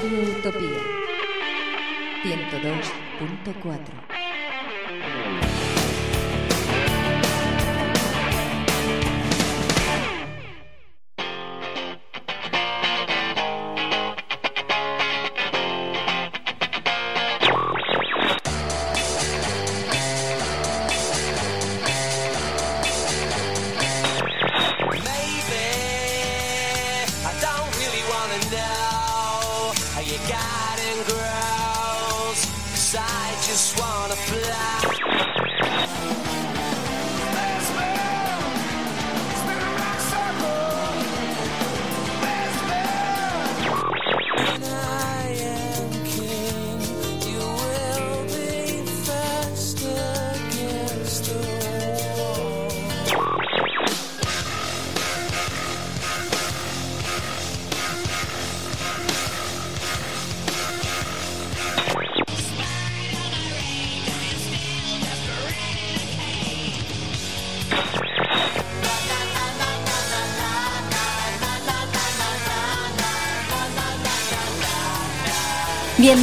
Radio Utopía. 102.4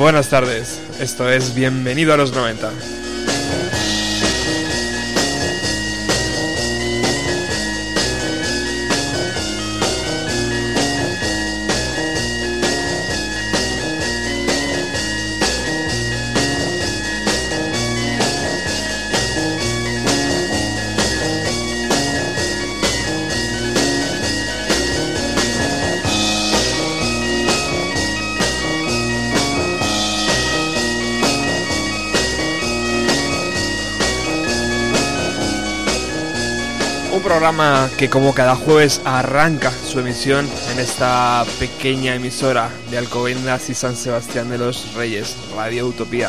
Buenas tardes, esto es Bienvenido a los 90. Programa que como cada jueves arranca su emisión en esta pequeña emisora de Alcobendas y San Sebastián de los Reyes, Radio Utopía.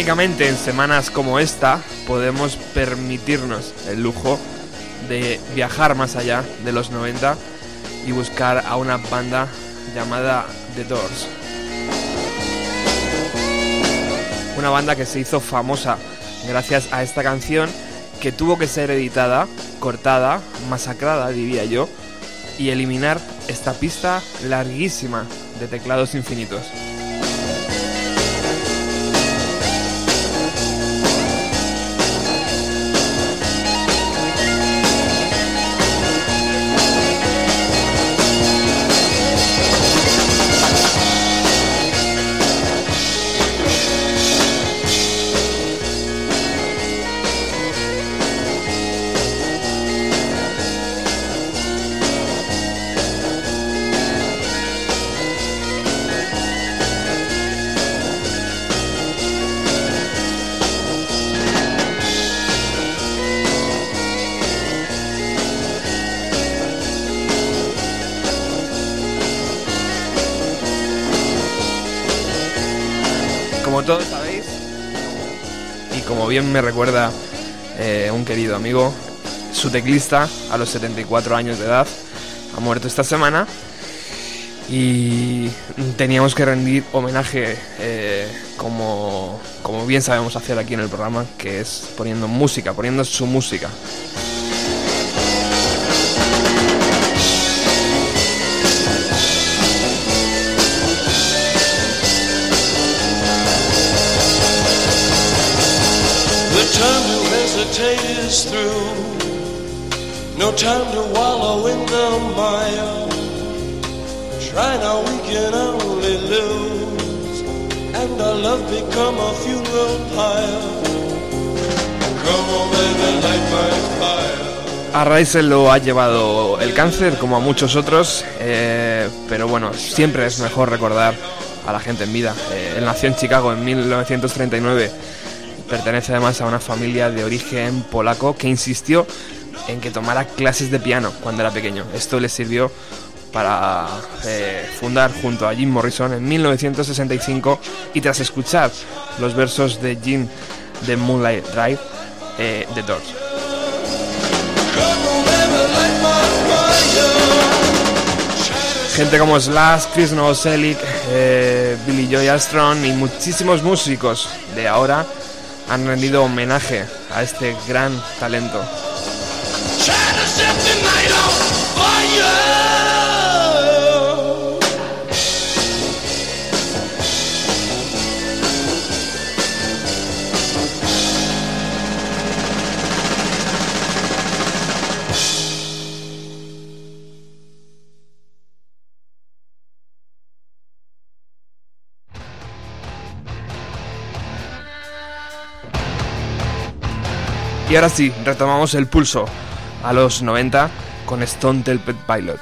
Únicamente en semanas como esta podemos permitirnos el lujo de viajar más allá de los 90 y buscar a una banda llamada The Doors. Una banda que se hizo famosa gracias a esta canción que tuvo que ser editada, cortada, masacrada, diría yo, y eliminar esta pista larguísima de teclados infinitos. Me recuerda eh, un querido amigo, su teclista a los 74 años de edad ha muerto esta semana y teníamos que rendir homenaje eh, como, como bien sabemos hacer aquí en el programa, que es poniendo música, poniendo su música. Is through. No time to wallow in the mire. Try now, we can only lose. And our love become a funeral pyre. A lo ha llevado el cáncer, como a muchos otros, eh, pero bueno, siempre es mejor recordar a la gente en vida. Eh, él nació en Chicago en 1939, pertenece además a una familia de origen polaco que insistió en que tomara clases de piano cuando era pequeño. Esto le sirvió para eh, fundar junto a Jim Morrison en 1965 y tras escuchar los versos de Jim de Moonlight Drive, eh, The Doors. Gente como Slash, Chris Novoselic, eh, Billy Joy Armstrong y muchísimos músicos de ahora han rendido homenaje a este gran talento. Y ahora sí, retomamos el pulso a los 90 con Stone Temple Pilot.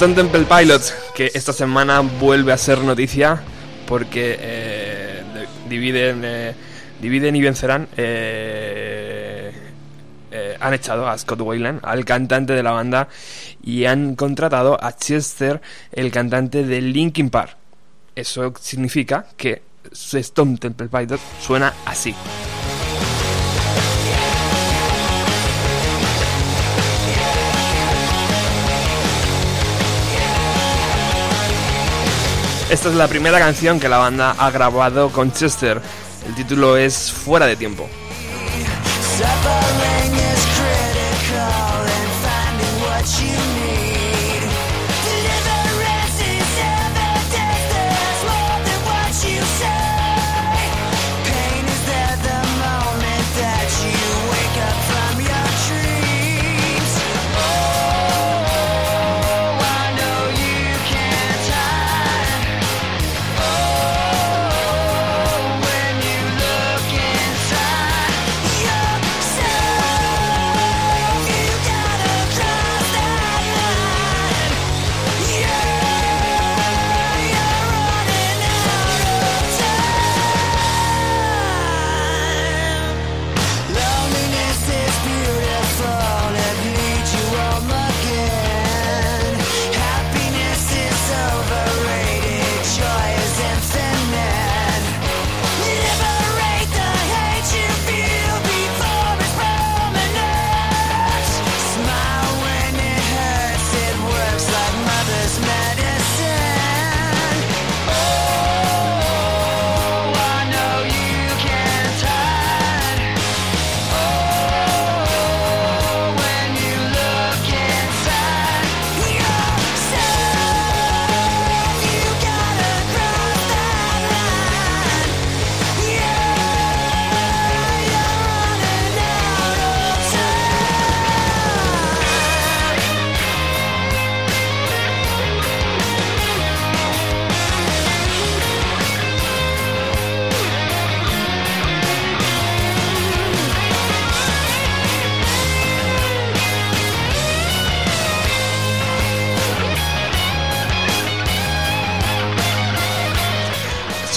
Stone Temple Pilots, que esta semana vuelve a ser noticia porque eh, dividen, eh, dividen y vencerán. Eh, han echado a Scott Weiland, al cantante de la banda, y han contratado a Chester, el cantante de Linkin Park. Eso significa que Stone Temple Pilots suena así. Esta es la primera canción que la banda ha grabado con Chester. El título es Fuera de tiempo.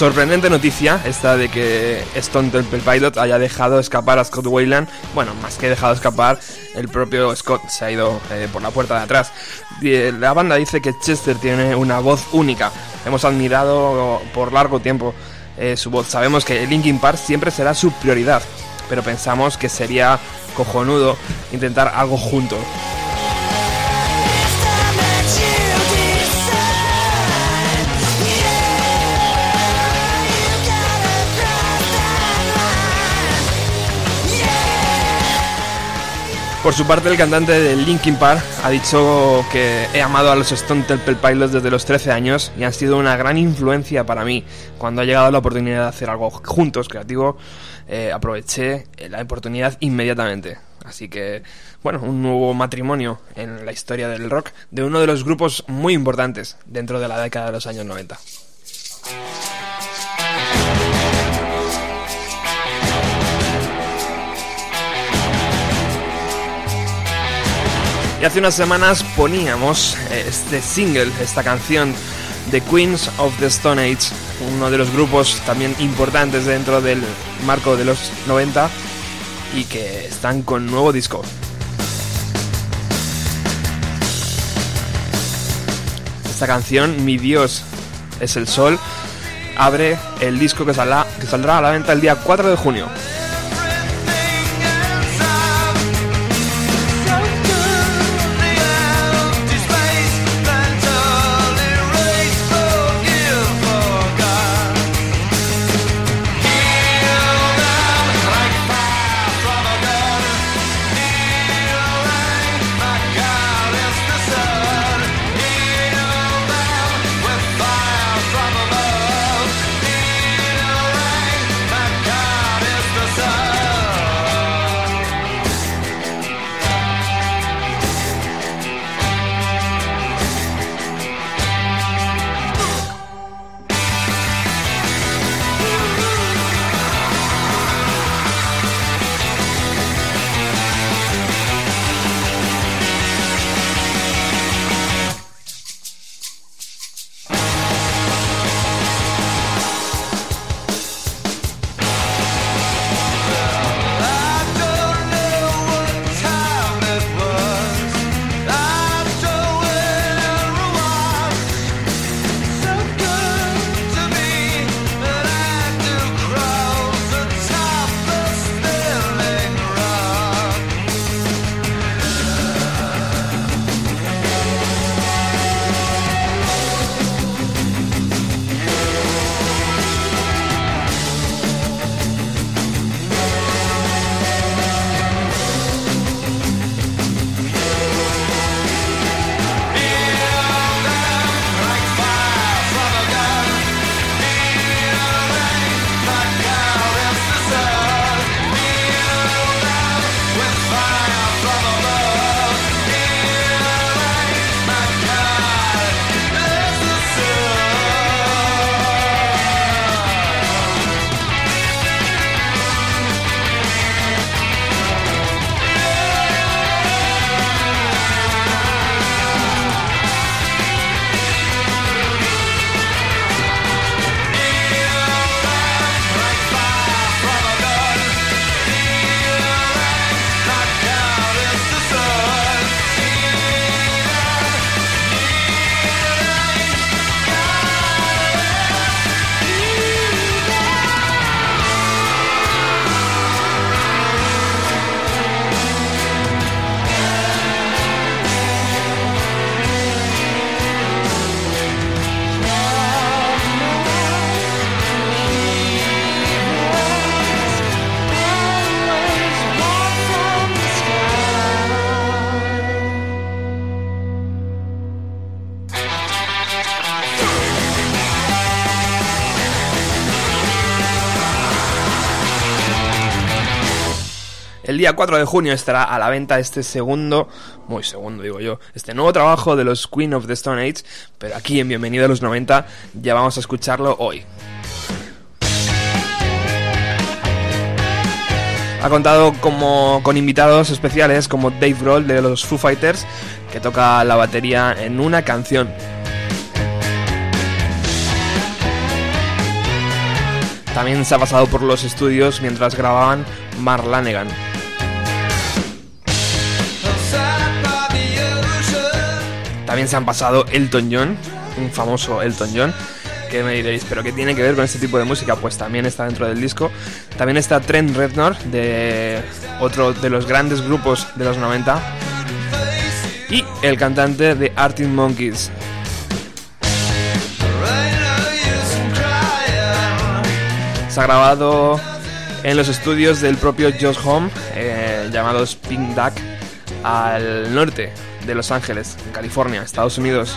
Sorprendente noticia esta de que Stone Temple Pilot haya dejado escapar a Scott Wayland. Bueno, más que dejado escapar, el propio Scott se ha ido eh, por la puerta de atrás. Eh, la banda dice que Chester tiene una voz única. Hemos admirado por largo tiempo eh, su voz. Sabemos que Linkin Park siempre será su prioridad, pero pensamos que sería cojonudo intentar algo juntos. Por su parte, el cantante de Linkin Park ha dicho que he amado a los Stone Temple Pilots desde los 13 años y han sido una gran influencia para mí. Cuando ha llegado la oportunidad de hacer algo juntos, creativo, eh, aproveché la oportunidad inmediatamente. Así que, bueno, un nuevo matrimonio en la historia del rock de uno de los grupos muy importantes dentro de la década de los años 90. Hace unas semanas poníamos este single, esta canción de Queens of the Stone Age, uno de los grupos también importantes dentro del marco de los 90 y que están con nuevo disco. Esta canción, Mi Dios es el Sol, abre el disco que saldrá a la venta el día 4 de junio. El día 4 de junio estará a la venta este segundo, muy segundo digo yo, este nuevo trabajo de los Queen of the Stone Age, pero aquí en Bienvenido a los 90 ya vamos a escucharlo hoy. Ha contado como, con invitados especiales como Dave Grohl de los Foo Fighters, que toca la batería en una canción. También se ha pasado por los estudios mientras grababan Mark También se han pasado Elton John, un famoso Elton John, que me diréis, ¿pero qué tiene que ver con este tipo de música? Pues también está dentro del disco. También está Trent Reznor, de otro de los grandes grupos de los 90. Y el cantante de Arctic Monkeys. Se ha grabado en los estudios del propio Josh Home, eh, llamados Pink Duck, al norte de Los Ángeles, California, Estados Unidos.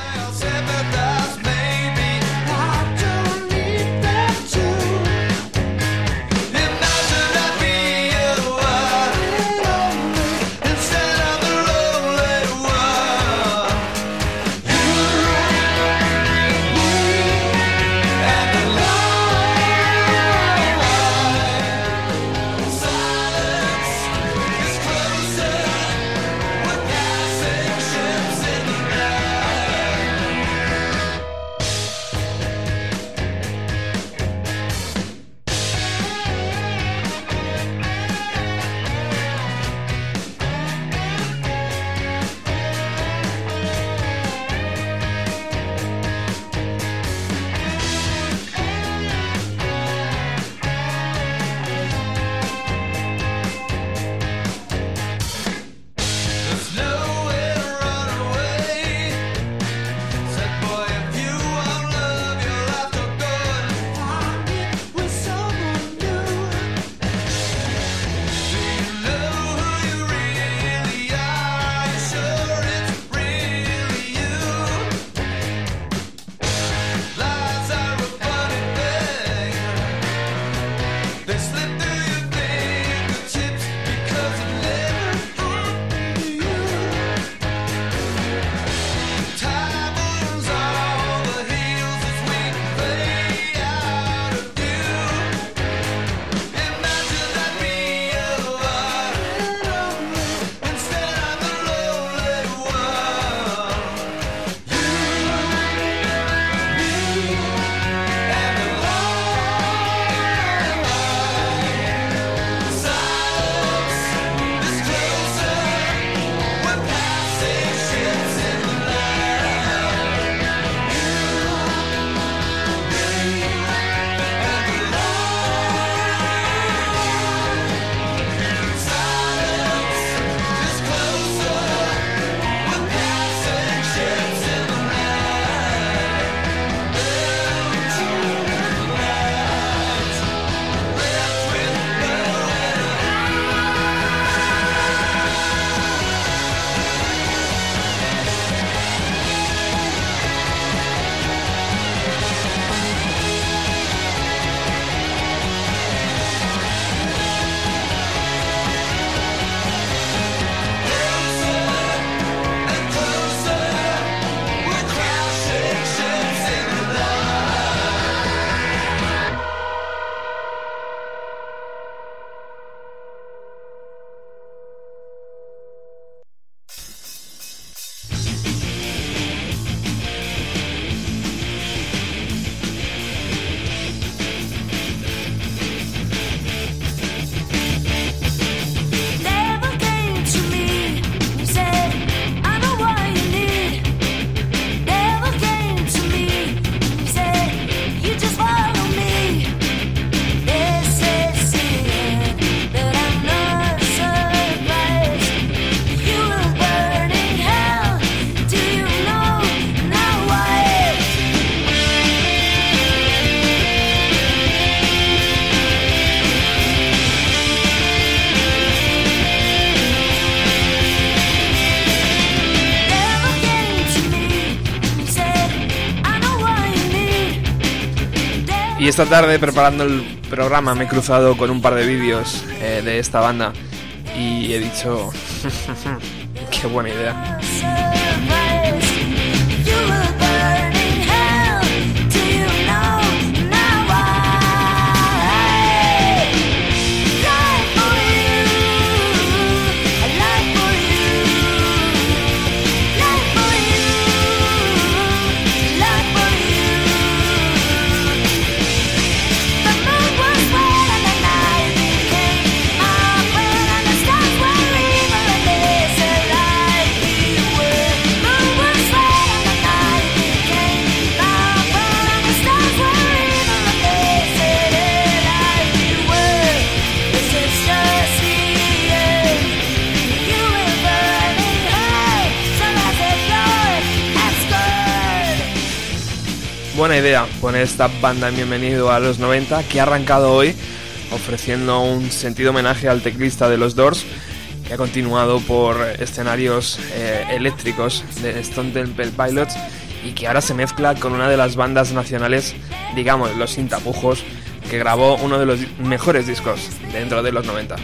Esta tarde preparando el programa me he cruzado con un par de vídeos eh, de esta banda y he dicho, qué buena idea. Buena idea poner esta banda en Bienvenido a los 90 que ha arrancado hoy ofreciendo un sentido homenaje al teclista de los Doors que ha continuado por escenarios eh, eléctricos de Stone Temple Pilots y que ahora se mezcla con una de las bandas nacionales, digamos, los sin tapujos, que grabó uno de los mejores discos dentro de los 90.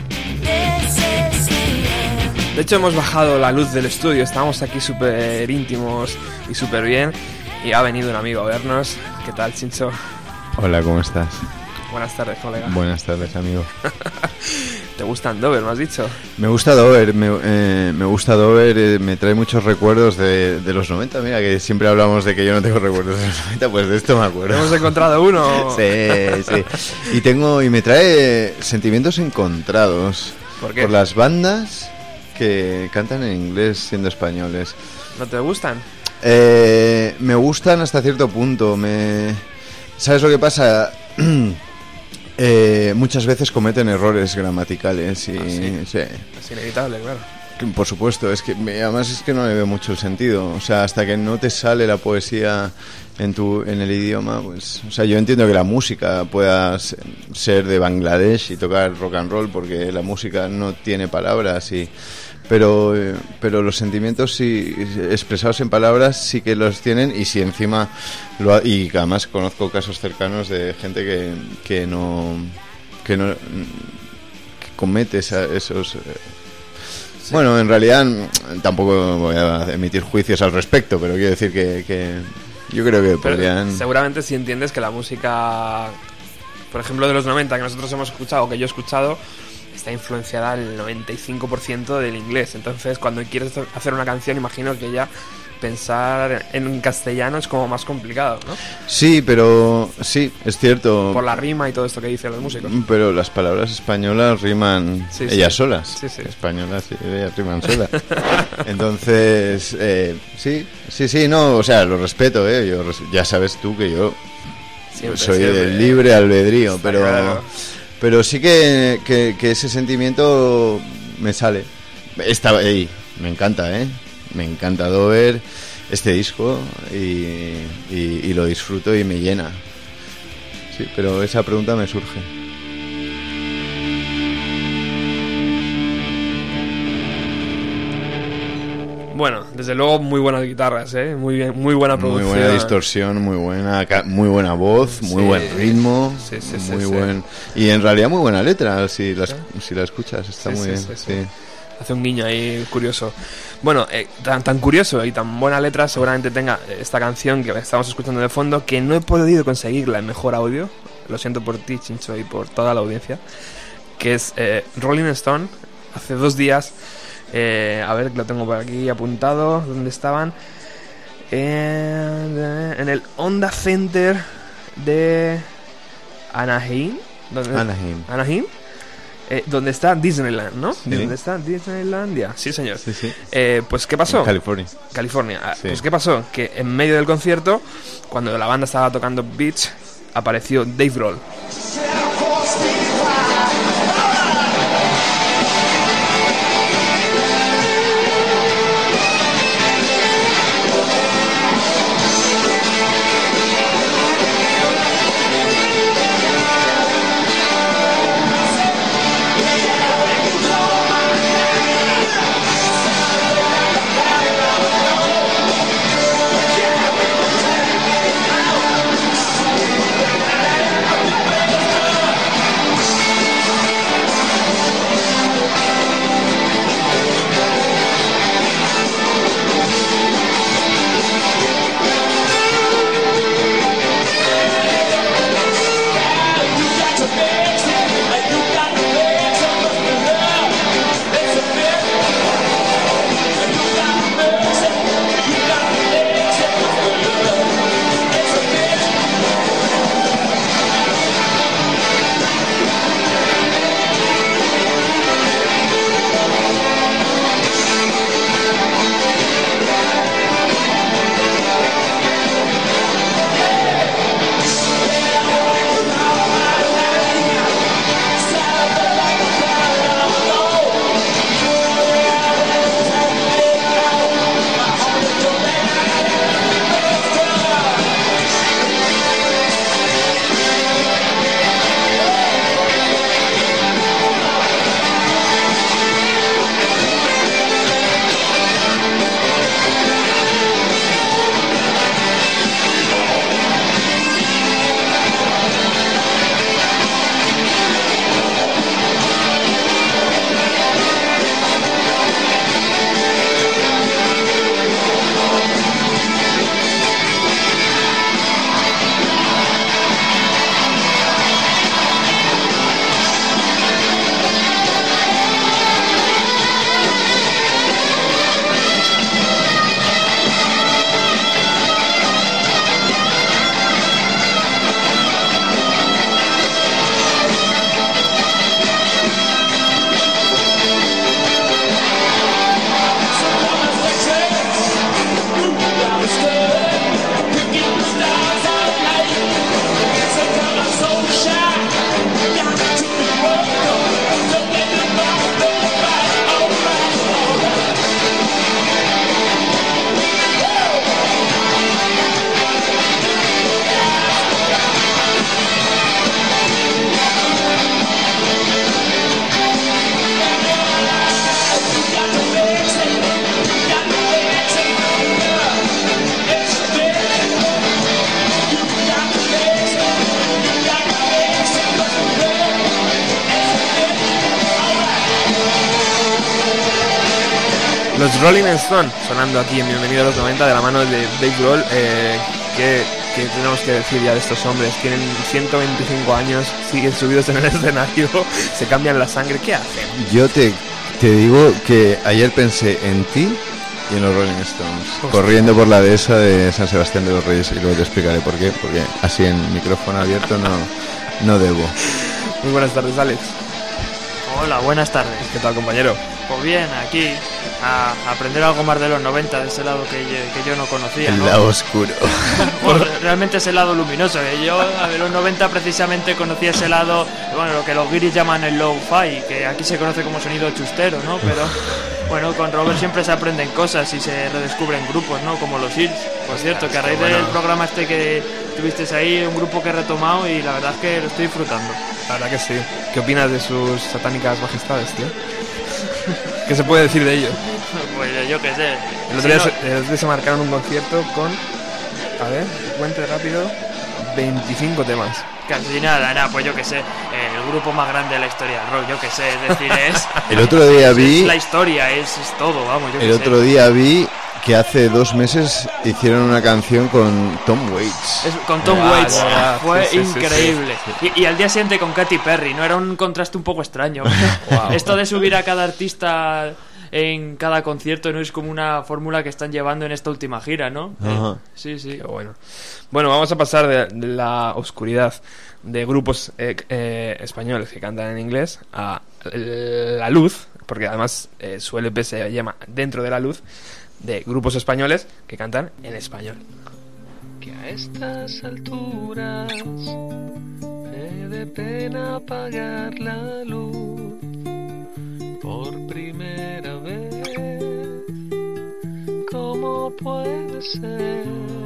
De hecho hemos bajado la luz del estudio, estamos aquí súper íntimos y súper bien y ha venido un amigo a vernos. ¿Qué tal, Chincho? Hola, ¿cómo estás? Buenas tardes, colega. Buenas tardes, amigo. ¿Te gusta Dover, me has dicho? Me gusta Dover, me, eh, me gusta Dover, eh, me trae muchos recuerdos de, de, los 90. Mira, que siempre hablamos de que yo no tengo recuerdos de los 90, pues de esto me acuerdo. ¿Hemos encontrado uno? sí, sí. Y, tengo, y me trae sentimientos encontrados. ¿Por qué? Por las bandas que cantan en inglés siendo españoles. ¿No te gustan? Eh, me gustan hasta cierto punto. Me... ¿Sabes lo que pasa? eh, muchas veces cometen errores gramaticales y... ¿Ah, sí? sí. Es inevitable, claro. Por supuesto, es que además es que no le veo mucho el sentido. O sea, hasta que no te sale la poesía en tu en el idioma, pues, o sea, yo entiendo que la música pueda se- ser de Bangladesh y tocar rock and roll porque la música no tiene palabras y pero eh, pero los sentimientos sí expresados en palabras sí que los tienen y si encima lo ha- y además conozco casos cercanos de gente que, que no que no que comete esa- esos eh, bueno, en realidad tampoco voy a emitir juicios al respecto, pero quiero decir que, que yo creo que Pero podrían... seguramente si entiendes que la música, por ejemplo, de los 90 que nosotros hemos escuchado, que yo he escuchado, está influenciada al 95% del inglés. Entonces, cuando quieres hacer una canción, imagino que ya pensar en castellano es como más complicado, ¿no? Sí, pero sí, es cierto. Por la rima y todo esto que dicen los músicos. Pero las palabras españolas riman Sí, sí. ellas solas. Sí, sí. Españolas, sí, ellas riman solas. Entonces, eh, sí, sí, sí, no, o sea, lo respeto, ¿eh? Yo, ya sabes tú que yo Siempre, soy siempre. de libre albedrío, pero, claro. Pero sí que, que, ese sentimiento me sale. Está ahí, me encanta, ¿eh? Me encanta Dover, este disco, y- y lo disfruto y me llena. Sí, pero esa pregunta me surge. Bueno, desde luego muy buenas guitarras, ¿eh? Muy, bien, muy buena Muy producción. buena distorsión, muy buena, muy buena voz, muy Sí. buen ritmo, Sí, sí, sí, muy buen y en realidad muy buena letra si la, es- si la escuchas está muy bien. Hace un guiño ahí curioso. Bueno, eh, tan, tan curioso y tan buena letra seguramente tenga esta canción que estamos escuchando de fondo, que no he podido conseguirla en mejor audio. Lo siento por ti, Chincho, y por toda la audiencia. Que es eh, Rolling Stone. Hace dos días, eh, a ver, lo tengo por aquí apuntado. ¿Dónde estaban? En, en el Honda Center de Anaheim. ¿Dónde- Anaheim. Anaheim, eh, donde está Disneyland, ¿no? Sí. ¿Dónde está Disneylandia? Sí, señor. Sí, sí. Eh, pues, ¿qué pasó? En California. California. Ah, Sí. Pues, ¿qué pasó? Que en medio del concierto, cuando la banda estaba tocando Beach, apareció Dave Grohl. Los Rolling Stones sonando aquí en Bienvenido a los 90 de la mano de Dave Grohl. Eh, ¿qué, qué tenemos que decir ya de estos hombres? Tienen 125 años, siguen subidos en el escenario, se cambian la sangre. ¿Qué hacen? Yo te, te digo que ayer pensé en ti y en los Rolling Stones, corriendo por la dehesa de San Sebastián de los Reyes, y luego te explicaré por qué, porque así en micrófono abierto no, no debo. Muy buenas tardes, Alex. Hola, buenas tardes. ¿Qué tal, compañero? Pues bien, aquí a aprender algo más de los 90, de ese lado que yo, que yo no conocía. El ¿no? lado oscuro. Bueno, realmente es el lado luminoso. que Yo a los 90 precisamente conocí ese lado, bueno, lo que los guiris llaman el low-fi, que aquí se conoce como sonido chustero, ¿no? Pero bueno, con Robert siempre se aprenden cosas y se redescubren grupos, ¿no? Como los Hills. Por cierto, que a raíz del programa este que tuviste ahí, un grupo que he retomado y la verdad es que lo estoy disfrutando. La verdad que sí. ¿Qué opinas de sus satánicas majestades, tío? ¿Qué se puede decir de ellos? Pues yo qué sé. El otro, Si día no- se, el otro día se marcaron un concierto con, a ver, cuente rápido, 25 temas. Casi nada, nada, pues yo qué sé, el grupo más grande de la historia del rock, yo qué sé, es decir, es, El otro día es vi, la historia, es, es todo, vamos, yo el otro día vi que hace dos meses hicieron una canción con Tom Waits. Es- con Tom Ah, Waits, fue sí, sí, sí, increíble. Y, y al día siguiente con Katy Perry, ¿no? Era un contraste un poco extraño. Esto de subir a cada artista en cada concierto no es como una fórmula que están llevando en esta última gira, ¿no? Ajá. Sí, sí. Qué bueno. Bueno, vamos a pasar de, de la oscuridad de grupos eh, eh, españoles que cantan en inglés a la luz, porque además eh, su LP se llama Dentro de la Luz, de grupos españoles que cantan en español. que a estas alturas me dé pena apagar la luz por primera vez. ¿Cómo puede ser?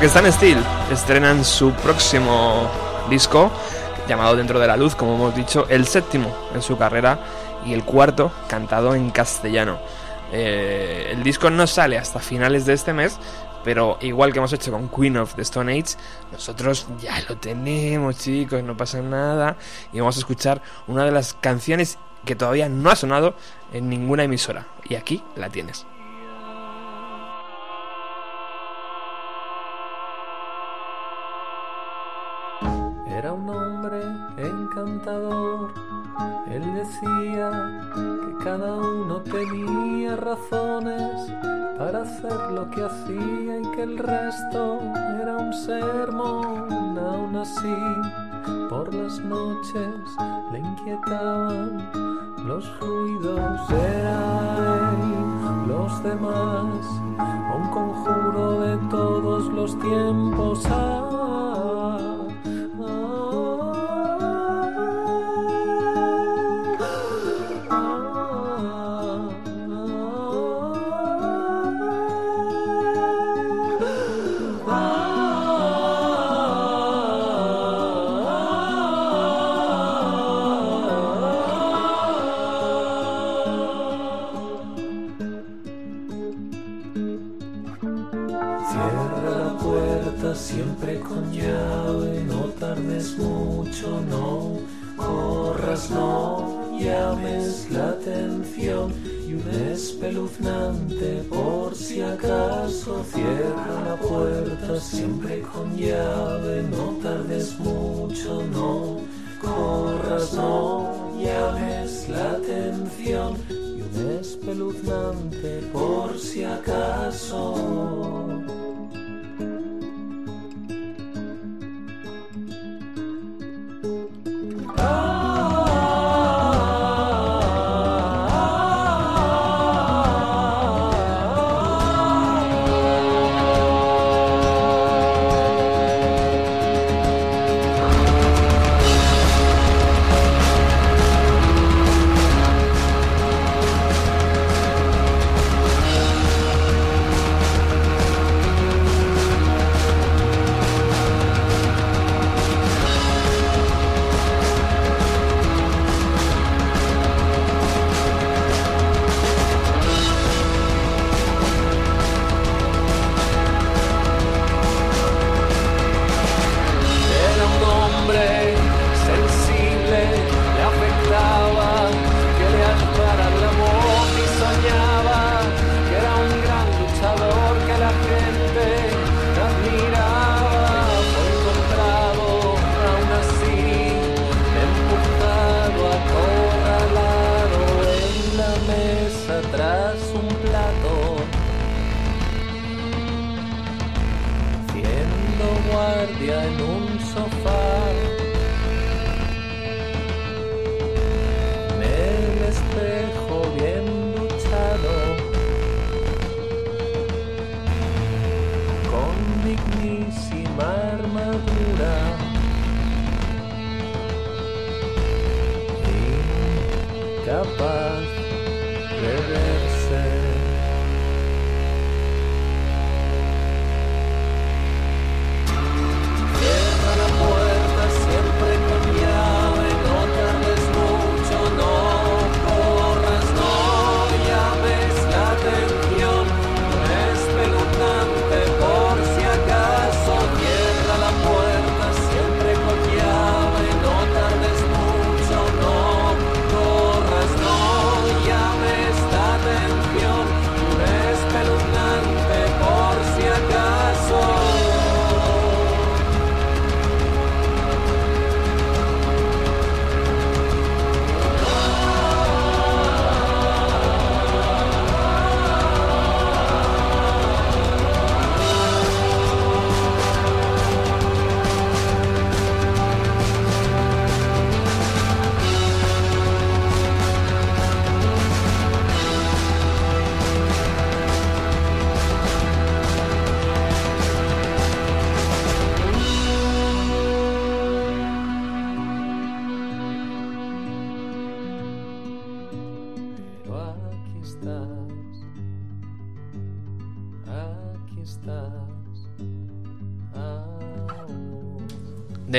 Porque Stan Steel estrenan su próximo disco, llamado Dentro de la Luz, como hemos dicho, el séptimo en su carrera y el cuarto cantado en castellano. Eh, el disco no sale hasta finales de este mes, pero igual que hemos hecho con Queen of the Stone Age, nosotros ya lo tenemos, chicos, no pasa nada. Y vamos a escuchar una de las canciones que todavía no ha sonado en ninguna emisora. Y aquí la tienes. Decía que cada uno tenía razones para hacer lo que hacía y que el resto era un sermón. Aún así, por las noches le inquietaban los ruidos. Era él, los demás, un conjuro de todos los tiempos. Ah, espeluznante por si acaso cierra la puerta siempre con llave, no tardes mucho, no corras, no llames la atención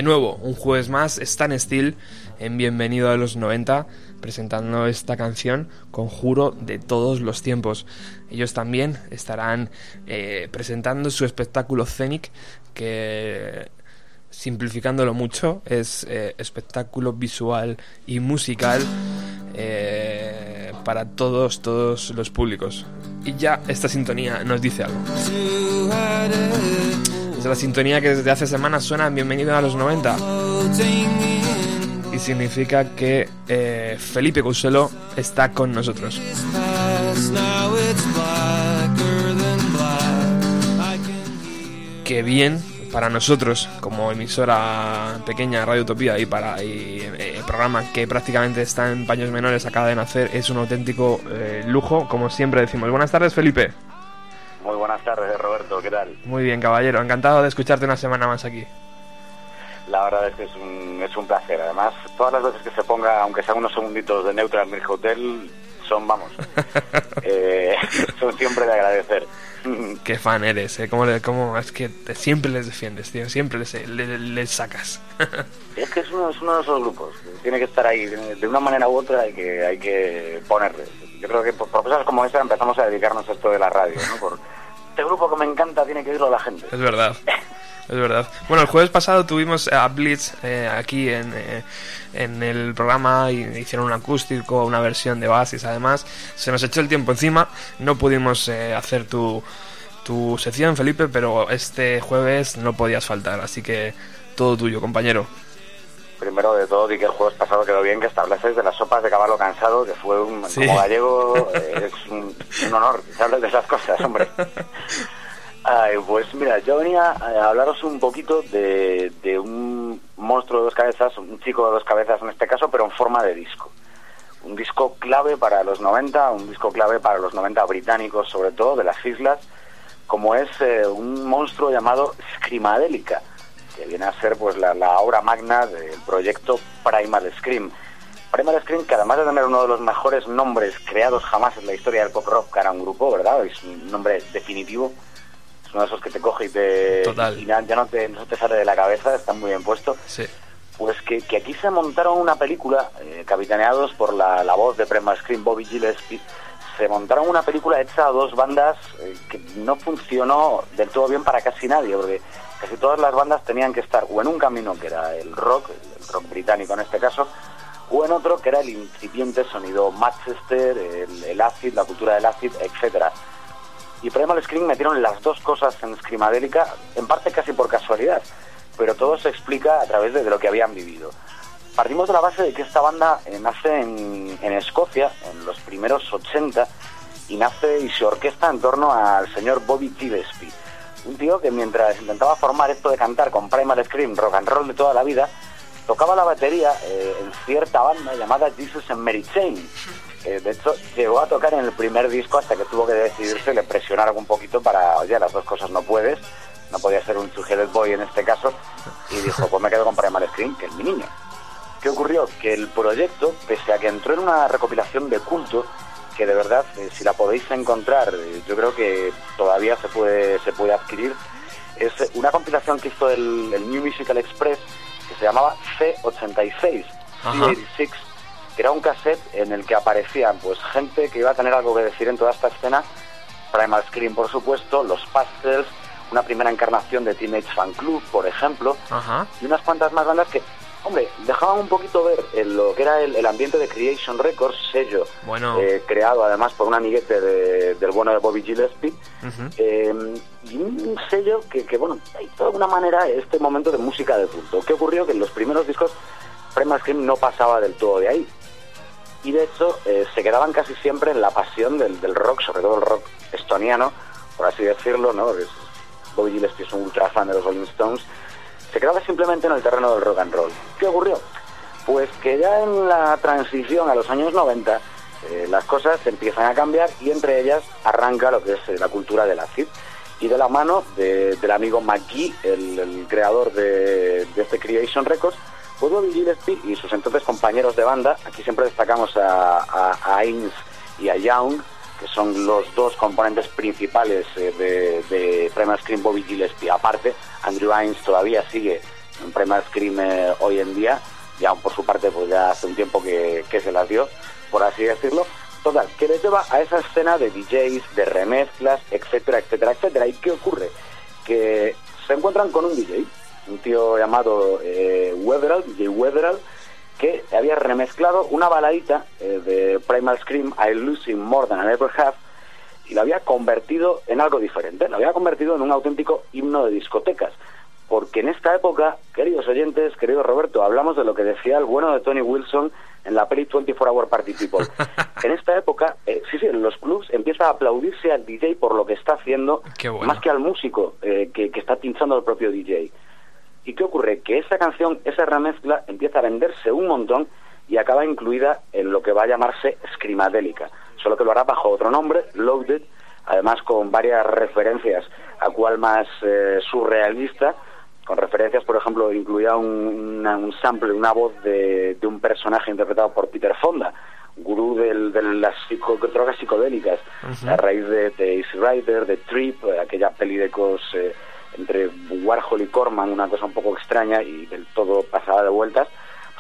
De nuevo, un jueves más, Stan Steel en Bienvenido a los 90, presentando esta canción, Conjuro de todos los tiempos. Ellos también estarán eh, presentando su espectáculo Scenic, que simplificándolo mucho, es eh, espectáculo visual y musical eh, para todos, todos los públicos. Y ya esta sintonía nos dice algo. Es la sintonía que desde hace semanas suena en Bienvenido a los 90. Y significa que eh, Felipe Couselo está con nosotros. Qué bien para nosotros como emisora pequeña Radio Utopía y para y, eh, programa que prácticamente está en paños menores acaba de nacer es un auténtico eh, lujo como siempre decimos buenas tardes Felipe Muy buenas tardes, Roberto, ¿qué tal? muy bien caballero encantado de escucharte una semana más aquí La verdad es que es un, es un placer. Además, todas las veces que se ponga, aunque sean unos segunditos de Neutral Milk Hotel, son, vamos, eh, son siempre de agradecer. qué fan eres ¿eh? ¿Cómo, le- cómo es que te- siempre les defiendes tío siempre les, le- les sacas Es que es uno, es uno de esos grupos, tiene que estar ahí, de, de una manera u otra hay que, hay que ponerle. Yo creo que por, por cosas como esa empezamos a dedicarnos a esto de la radio, ¿no? Por, este grupo que me encanta tiene que irlo la gente. Es verdad. Es verdad. Bueno, el jueves pasado tuvimos a Blitz eh, aquí en, eh, en el programa y hicieron un acústico, una versión de Basis. Además, se nos echó el tiempo encima. No pudimos eh, hacer tu, tu sección, Felipe, pero este jueves no podías faltar. Así que todo tuyo, compañero. Primero de todo, di que el jueves pasado quedó bien que estableces de las sopas de caballo cansado, que fue un, Sí. como gallego, eh, es un, un honor que de esas cosas, hombre. Ay, pues mira, yo venía a hablaros un poquito de, de un monstruo de dos cabezas, un chico de dos cabezas en este caso, pero en forma de disco. Un disco clave para los 90, un disco clave para los 90 británicos, sobre todo de las islas, como es eh, un monstruo llamado Screamadelica, que viene a ser pues la, la obra magna del proyecto Primal Scream. Primal Scream, que además de tener uno de los mejores nombres creados jamás en la historia del pop rock para un grupo, ¿verdad? Es un nombre definitivo. Es uno de esos que te coge y te Total. y ya ya no te, no te sale de la cabeza, está muy bien puesto. Sí. Pues que, que aquí se montaron una película, eh, capitaneados por la, la voz de Primal Scream, Bobby Gillespie, se montaron una película hecha a dos bandas eh, que no funcionó del todo bien para casi nadie, porque casi todas las bandas tenían que estar o en un camino que era el rock, el rock británico en este caso, o en otro que era el incipiente sonido Manchester, el, acid, la cultura del acid, etcétera. Y Primal Scream metieron las dos cosas en Screamadelica, en parte casi por casualidad, pero todo se explica a través de lo que habían vivido. Partimos de la base de que esta banda eh, nace en, en Escocia en los primeros 80 y nace y se orquesta en torno al señor Bobby Gillespie. un tío que mientras intentaba formar esto de cantar con Primal Scream, rock and roll de toda la vida, tocaba la batería eh, en cierta banda llamada Jesus and Mary Chain. Eh, de hecho, llegó a tocar en el primer disco hasta que tuvo que decidirse, le presionaron un poquito para, oye, las dos cosas no puedes, no podía ser un two-headed boy en este caso, y dijo, pues me quedo con Primal Scream, que es mi niño. ¿Qué ocurrió? Que el proyecto, pese a que entró en una recopilación de culto, que de verdad, eh, si la podéis encontrar, eh, yo creo que todavía se puede, se puede adquirir, es una compilación que hizo el, el New Musical Express, que se llamaba C86, Ajá. C86, que era un cassette en el que aparecían pues gente que iba a tener algo que decir en toda esta escena, Primal Scream por supuesto, los Pastels, una primera encarnación de Teenage Fan Club, por ejemplo, Ajá. y unas cuantas más bandas que, hombre, dejaban un poquito ver en lo que era el, el ambiente de Creation Records, sello Bueno. eh, creado además por un amiguete de- del bueno de Bobby Gillespie, eh, y un sello que, que, bueno, hay de alguna manera este momento de música de culto. ¿Qué ocurrió? Que en los primeros discos Primal Scream no pasaba del todo de ahí. Y de hecho eh, se quedaban casi siempre en la pasión del, del rock, sobre todo el rock estoniano, por así decirlo, ¿no? Porque Bobby Gillespie es un ultra fan de los Rolling Stones. Se quedaba simplemente en el terreno del rock and roll. ¿Qué ocurrió? Pues que ya en la transición a los años 90 eh, las cosas empiezan a cambiar y entre ellas arranca lo que es eh, la cultura del acid. Y de la mano de- del amigo McGee, el, creador de, este Creation Records, pues Bobby Gillespie y sus entonces compañeros de banda, aquí siempre destacamos a, a, y a Young, que son los dos componentes principales eh, de, de Primal Scream Bobby Gillespie. Aparte, Andrew Ains todavía sigue en Primal Scream eh, hoy en día, ya por su parte pues ya hace un tiempo que, que se las dio, por así decirlo. Total, que les lleva a esa escena de DJs, de remezclas, etcétera, etcétera, etcétera. ¿Y qué ocurre? Que se encuentran con un DJ, un tío llamado eh, Weatherall, DJ Weatherall, que había remezclado una baladita eh, de Primal Scream, I Losing More Than I Ever Have, y lo había convertido en algo diferente, lo había convertido en un auténtico himno de discotecas. Porque en esta época, queridos oyentes, querido Roberto, hablamos de lo que decía el bueno de Tony Wilson en la peli 24 Hour Party People. En esta época, eh, sí, sí, en los clubs empieza a aplaudirse al DJ por lo que está haciendo, bueno. más que al músico eh, que, que está pinchando el propio DJ. ¿Y qué ocurre? Que esa canción, esa remezcla, empieza a venderse un montón y acaba incluida en lo que va a llamarse Scrimadélica, solo que lo hará bajo otro nombre, Loaded, además con varias referencias, a cual más eh, surrealista, con referencias, por ejemplo, incluía un, una- un sample, una voz de, de un personaje interpretado por Peter Fonda, gurú del- de las psico- drogas psicodélicas, a raíz de, de Easy Rider, de Trip, aquella peli de cos eh, entre Warhol y Corman, una cosa un poco extraña y del todo pasada de vueltas,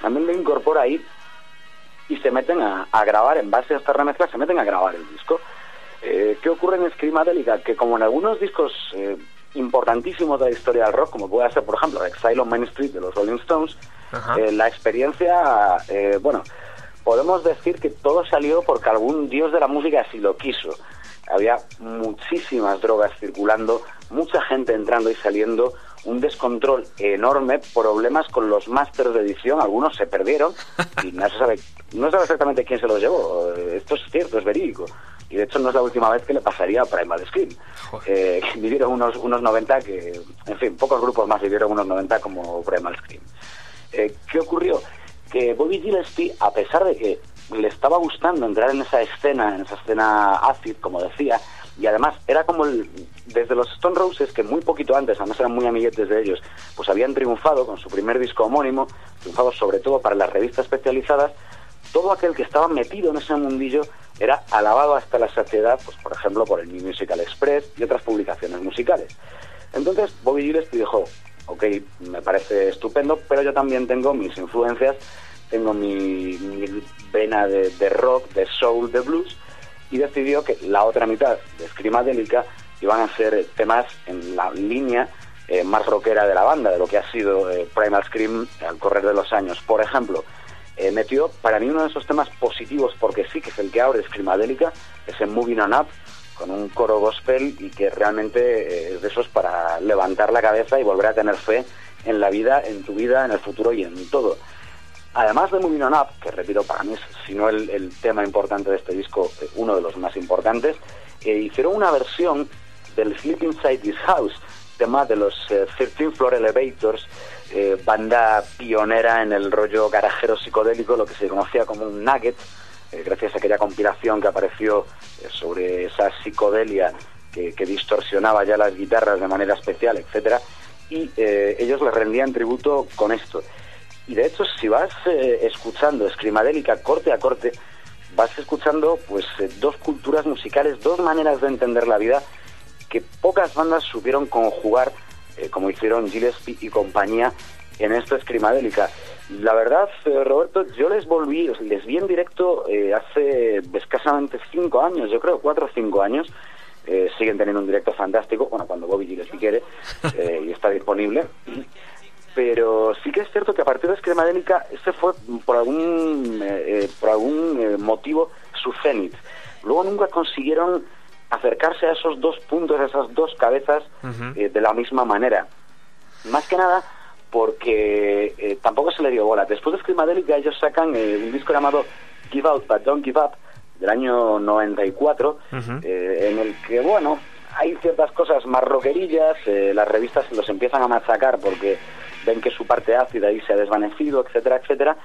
también lo incorpora ahí y se meten a, a grabar, en base a esta remezcla, se meten a grabar el disco. Eh, ¿Qué ocurre en Scrimadélica? Que como en algunos discos eh, importantísimos de la historia del rock, como puede ser, por ejemplo, Exile on Main Street de los Rolling Stones, eh, la experiencia, eh, bueno, podemos decir que todo salió porque algún dios de la música así lo quiso. Había muchísimas drogas circulando, mucha gente entrando y saliendo, un descontrol enorme, problemas con los másters de edición, algunos se perdieron y no se sabe, no se sabe exactamente quién se los llevó. Esto es cierto, es verídico. Y de hecho no es la última vez que le pasaría a Primal Scream. Eh, vivieron unos, unos 90 que, en fin, pocos grupos más vivieron unos 90 como Primal Scream. Eh, ¿Qué ocurrió? Que Bobby Gillespie, a pesar de que le estaba gustando entrar en esa escena, en esa escena acid, como decía, y además era como el, desde los Stone Roses, que muy poquito antes, además eran muy amiguetes de ellos, pues habían triunfado con su primer disco homónimo, triunfado sobre todo para las revistas especializadas, todo aquel que estaba metido en ese mundillo era alabado hasta la saciedad, pues por ejemplo por el New Musical Express y otras publicaciones musicales. Entonces Bobby Gillespie dijo, ok, me parece estupendo, pero yo también tengo mis influencias, tengo mi, mi vena de, rock, de soul, de blues, y decidió que la otra mitad de Scrimadélica iban a ser temas en la línea eh, más rockera de la banda, de lo que ha sido eh, Primal Scream al correr de los años. Por ejemplo, eh, metió para mí uno de esos temas positivos, porque sí que es el que abre Scrimadélica, ese Moving On Up, con un coro gospel y que realmente eh, es de esos para levantar la cabeza y volver a tener fe en la vida, en tu vida, en el futuro y en todo. Además de Moving On Up, que repito, para mí es, si no el, tema importante de este disco, eh, uno de los más importantes, eh, hicieron una versión del Sleep Inside This House, tema de los eh, 13 Floor Elevators, eh, banda pionera en el rollo garajero psicodélico, lo que se conocía como un nugget, gracias a aquella compilación que apareció sobre esa psicodelia que, que distorsionaba ya las guitarras de manera especial, etcétera, y ellos le rendían tributo con esto. Y de hecho, si vas eh, escuchando Scrimadélica corte a corte, vas escuchando pues eh, dos culturas musicales, dos maneras de entender la vida que pocas bandas supieron conjugar, eh, como hicieron Gillespie y compañía en esta Scrimadélica. La verdad, eh, Roberto, yo les volví, les vi en directo eh, hace escasamente cinco años, yo creo, cuatro o cinco años. Siguen teniendo un directo fantástico, bueno, cuando Bobby Gillespie quiere y está disponible. Pero sí que es cierto que a partir de Scremadélica, este fue por algún, eh, eh, por algún eh, motivo su cenit. Luego nunca consiguieron acercarse a esos dos puntos, a esas dos cabezas eh, de la misma manera. Más que nada porque eh, tampoco se le dio bola. Después de Scremadélica ellos sacan un disco llamado Give Out But Don't Give Up del año 94, eh, en el que, bueno, hay ciertas cosas más rockerillas, eh, las revistas los empiezan a machacar porque ven que su parte ácida ahí se ha desvanecido, etcétera, etcétera,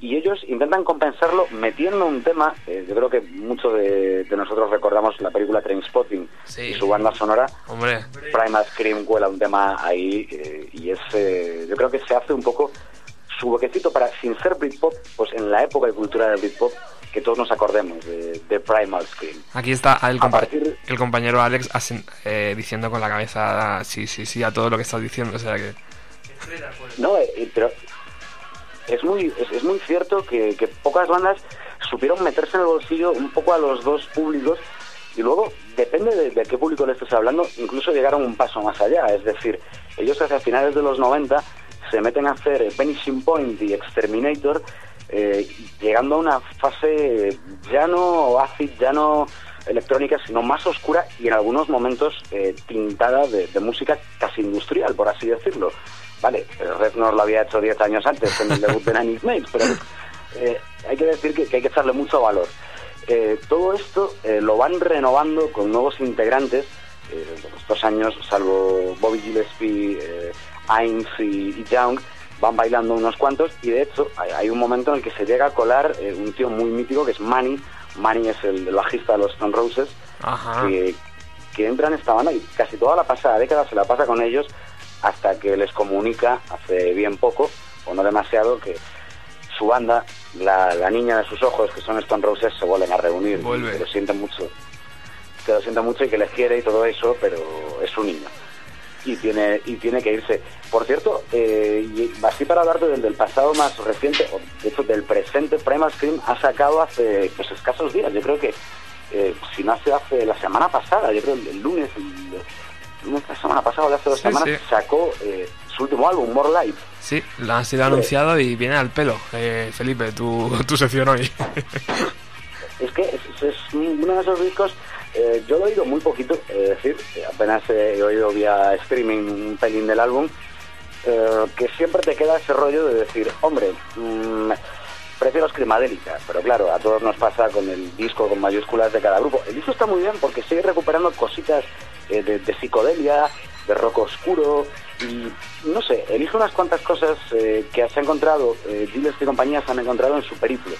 y ellos intentan compensarlo metiendo un tema, eh, yo creo que muchos de, de nosotros recordamos la película Trainspotting Sí. y su banda sonora, Hombre, Primal Scream cuela un tema ahí eh, y es, eh, yo creo que se hace un poco su boquecito para, sin ser Britpop, pues en la época y cultura del Britpop, que todos nos acordemos de, de Primal Scream. aquí está el, compa- partir- el compañero Alex asen- eh, diciendo con la cabeza sí, sí, sí a todo lo que estás diciendo. O sea que. No, eh, eh, pero es muy, es, es muy cierto que, pocas bandas supieron meterse en el bolsillo un poco a los dos públicos y luego, depende de, qué público le estés hablando, incluso llegaron un paso más allá. Es decir, ellos hacia finales de los 90 se meten a hacer Vanishing Point y Exterminator, eh, llegando a una fase ya no acid, ya no electrónica, sino más oscura y en algunos momentos eh, tintada de música casi industrial, por así decirlo. Vale, Reznor lo había hecho 10 años antes en el debut de Nine Inch pero eh, hay que decir que, que hay que echarle mucho valor. Eh, todo esto eh, lo van renovando con nuevos integrantes. Estos años, salvo Bobby Gillespie, Ainz y, y Young, van bailando unos cuantos y de hecho hay, hay un momento en el que se llega a colar un tío muy mítico que es Manny. Manny es el, el bajista de los Stone Roses Ajá. que, que entra en esta banda y casi toda la pasada década se la pasa con ellos hasta que les comunica hace bien poco, o no demasiado, que su banda, la, la niña de sus ojos, que son Stone Roses, se vuelven a reunir. Vuelve. Que lo sienten mucho. Que lo sienten mucho y que les quiere y todo eso, pero es su niño. Y tiene, y tiene que irse. Por cierto, eh, y así para hablarte del, del pasado más reciente, o de hecho del presente, Primal Scream ha sacado hace pues, escasos días, yo creo que, eh, si no hace, hace la semana pasada, yo creo el, el lunes, el, la semana pasada, o de hace dos Sí, semanas, sí. sacó eh, su último álbum, More Life. Sí, lo han sido anunciado y viene al pelo. Eh, Felipe, tu, tu sección hoy. Es que es, es uno de esos discos, eh, yo lo he oído muy poquito, es decir, eh, apenas he oído vía streaming un pelín del álbum, eh, que siempre te queda ese rollo de decir, hombre, mm, prefiero Scrimadélica, pero claro, a todos nos pasa con el disco con mayúsculas de cada grupo. El disco está muy bien porque sigue recuperando cositas eh, de, de psicodelia, de rock oscuro, y no sé, elige unas cuantas cosas eh, que se ha encontrado, eh, y compañía se han encontrado en su periplo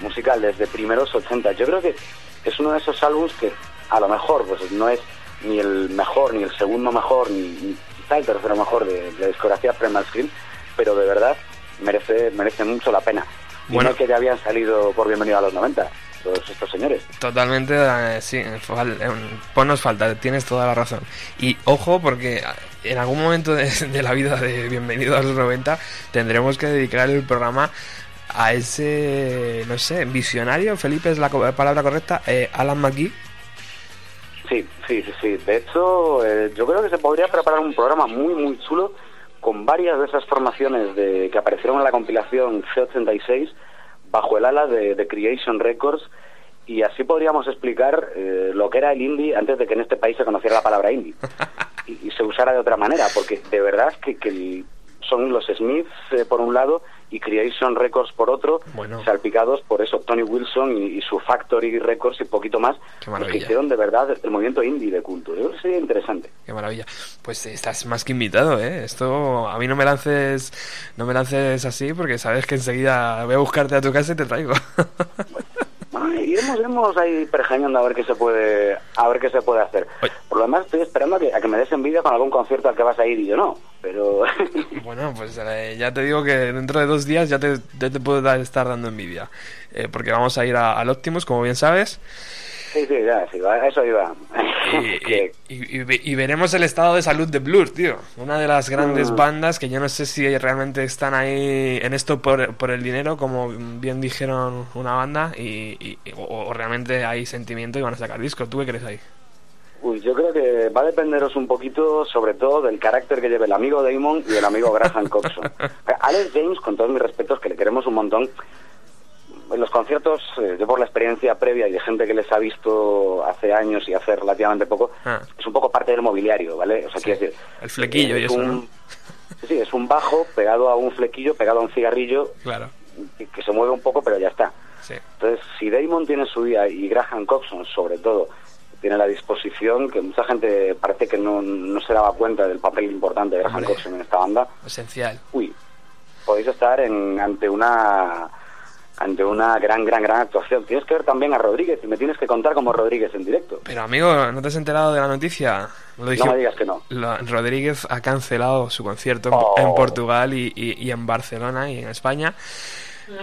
musical desde primeros 80. Yo creo que es uno de esos álbumes que a lo mejor pues no es ni el mejor, ni el segundo mejor, ni, ni quizá el tercero mejor de, de la discografía Primal Scream, pero de verdad merece, merece mucho la pena. Bueno. Bueno, que ya habían salido por Bienvenido a los 90, todos estos señores. Totalmente, eh, sí, ponnos falta, tienes toda la razón. Y ojo, porque en algún momento de, de la vida de Bienvenido a los 90 tendremos que dedicar el programa a ese, no sé, visionario, Felipe es la co- palabra correcta, eh, Alan McGee. Sí, sí, sí, sí. De hecho, eh, yo creo que se podría preparar un programa muy, muy chulo con varias de esas formaciones de, que aparecieron en la compilación C86 bajo el ala de, de Creation Records y así podríamos explicar eh, lo que era el indie antes de que en este país se conociera la palabra indie. Y, y se usara de otra manera, porque de verdad que, que son los Smiths eh, por un lado y Creation Records por otro, Bueno. salpicados por eso Tony Wilson y, y su Factory Records y poquito más, los que hicieron de verdad el movimiento indie de culto. Yo creo que sería interesante. Qué maravilla. Pues estás más que invitado, ¿eh? Esto a mí no me lances, no me lances así porque sabes que enseguida voy a buscarte a tu casa y te traigo. Bueno, iremos, iremos ahí pergeñando a ver qué se puede, a ver qué se puede hacer. Oye. Por lo demás estoy esperando a que, a que me des envidia con algún concierto al que vas a ir y yo no, pero bueno, pues eh, ya te digo que dentro de dos días ya te, ya te puedo dar- estar dando envidia. Eh, porque vamos a ir a- al Optimus, como bien sabes. sí, sí, ya, sí, a eso iba. Y, y- y ve- y veremos el estado de salud de Blur, tío. Una de las grandes Mm. bandas que yo no sé si realmente están ahí en esto por, por el dinero, como bien dijeron una banda, y, y- o, o realmente hay sentimiento y van a sacar discos. ¿Tú qué crees ahí? Uy, yo creo que va a dependeros un poquito, sobre todo, del carácter que lleve el amigo Damon y el amigo Graham Coxon. Alex James, con todos mis respetos, que le queremos un montón, en los conciertos, eh, yo por la experiencia previa y de gente que les ha visto hace años y hace relativamente poco, Ah. es un poco parte del mobiliario, ¿vale? O sea, Sí, quiero decir... el flequillo y es eso, un- ¿no? Sí, sí, es un bajo pegado a un flequillo, pegado a un cigarrillo, Claro, que, que se mueve un poco, pero ya está. sí. Entonces, si Damon tiene su día y Graham Coxon, sobre todo, tiene la disposición, que mucha gente parece que no, no se daba cuenta del papel importante de Graham. Coxon en esta banda, Esencial. uy, podéis estar en, ante una ante una gran, gran, gran actuación. Tienes que ver también a Rodríguez y me tienes que contar como Rodríguez en directo. Pero amigo, ¿no te has enterado de la noticia? Lo No me digas que no. Lo- Rodríguez ha cancelado su concierto en, Oh. en Portugal y, y- y en Barcelona y en España.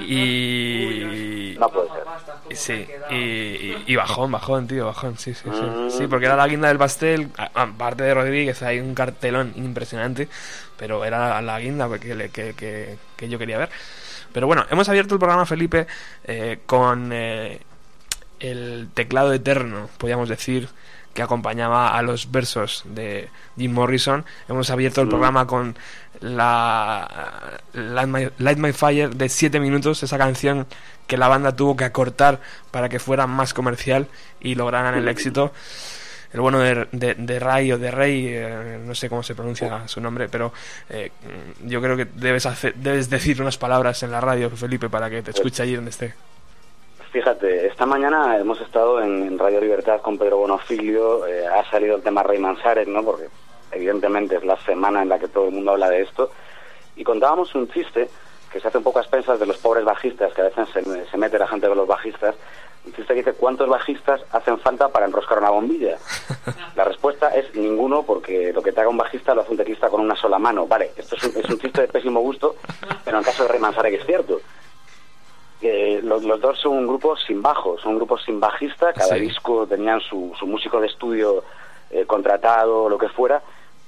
Y. No puede ser. Sí, y, y- bajón, bajón, tío, bajón, sí, sí, sí. Mm. Sí, porque era la guinda del pastel, aparte de Rodríguez hay un cartelón impresionante, pero era la guinda que, que, que- que yo quería ver. Pero bueno, hemos abierto el programa, Felipe, eh, con eh, el teclado eterno, podríamos decir, que acompañaba a los versos de Jim Morrison. Hemos abierto el Mm. programa con la Light My, Light My Fire de 7 minutos, esa canción que la banda tuvo que acortar para que fuera más comercial y lograran el éxito. El bueno de, de, de Ray o de Rey, eh, no sé cómo se pronuncia su nombre, pero eh, yo creo que debes, hacer, debes decir unas palabras en la radio, Felipe, para que te escuche allí donde esté. Fíjate, esta mañana hemos estado en, Radio Libertad con Pedro Bonofilio, eh, ha salido el tema Rey Manzárez, ¿no? Porque evidentemente es la semana en la que todo el mundo habla de esto, y contábamos un chiste que se hace un poco a expensas de los pobres bajistas, que a veces se, se mete la gente con los bajistas, un chiste que dice, ¿cuántos bajistas hacen falta para enroscar una bombilla? La respuesta es ninguno, porque lo que te haga un bajista lo hace un teclista con una sola mano. Vale, esto es un, es un chiste de pésimo gusto, pero en caso de Rey Manzárez es cierto. Eh, los, los dos son un grupo sin bajo, son un grupo sin bajista, cada Sí. disco tenían su, su músico de estudio eh, contratado lo que fuera,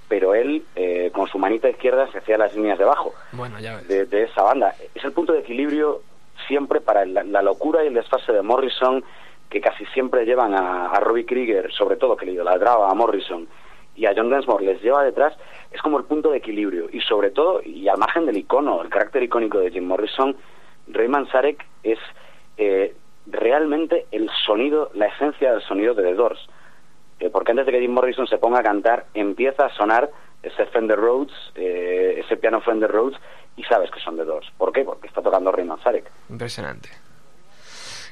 pero él eh, con su manita izquierda se hacía las líneas de bajo Bueno, ya ves. de, de esa banda. Es el punto de equilibrio siempre para la, la locura y el desfase de Morrison, que casi siempre llevan a, a Robbie Krieger, sobre todo que le idolatraba a Morrison, y a John Densmore les lleva detrás, es como el punto de equilibrio. Y sobre todo, y al margen del icono, el carácter icónico de Jim Morrison, Rayman Sarek es eh, realmente el sonido, la esencia del sonido de The Doors. Eh, porque antes de que Jim Morrison se ponga a cantar, empieza a sonar ese Fender Rhodes, eh, ese piano Fender Rhodes, y sabes que son The Doors. ¿Por qué? Porque está tocando Rayman Sarek. Impresionante.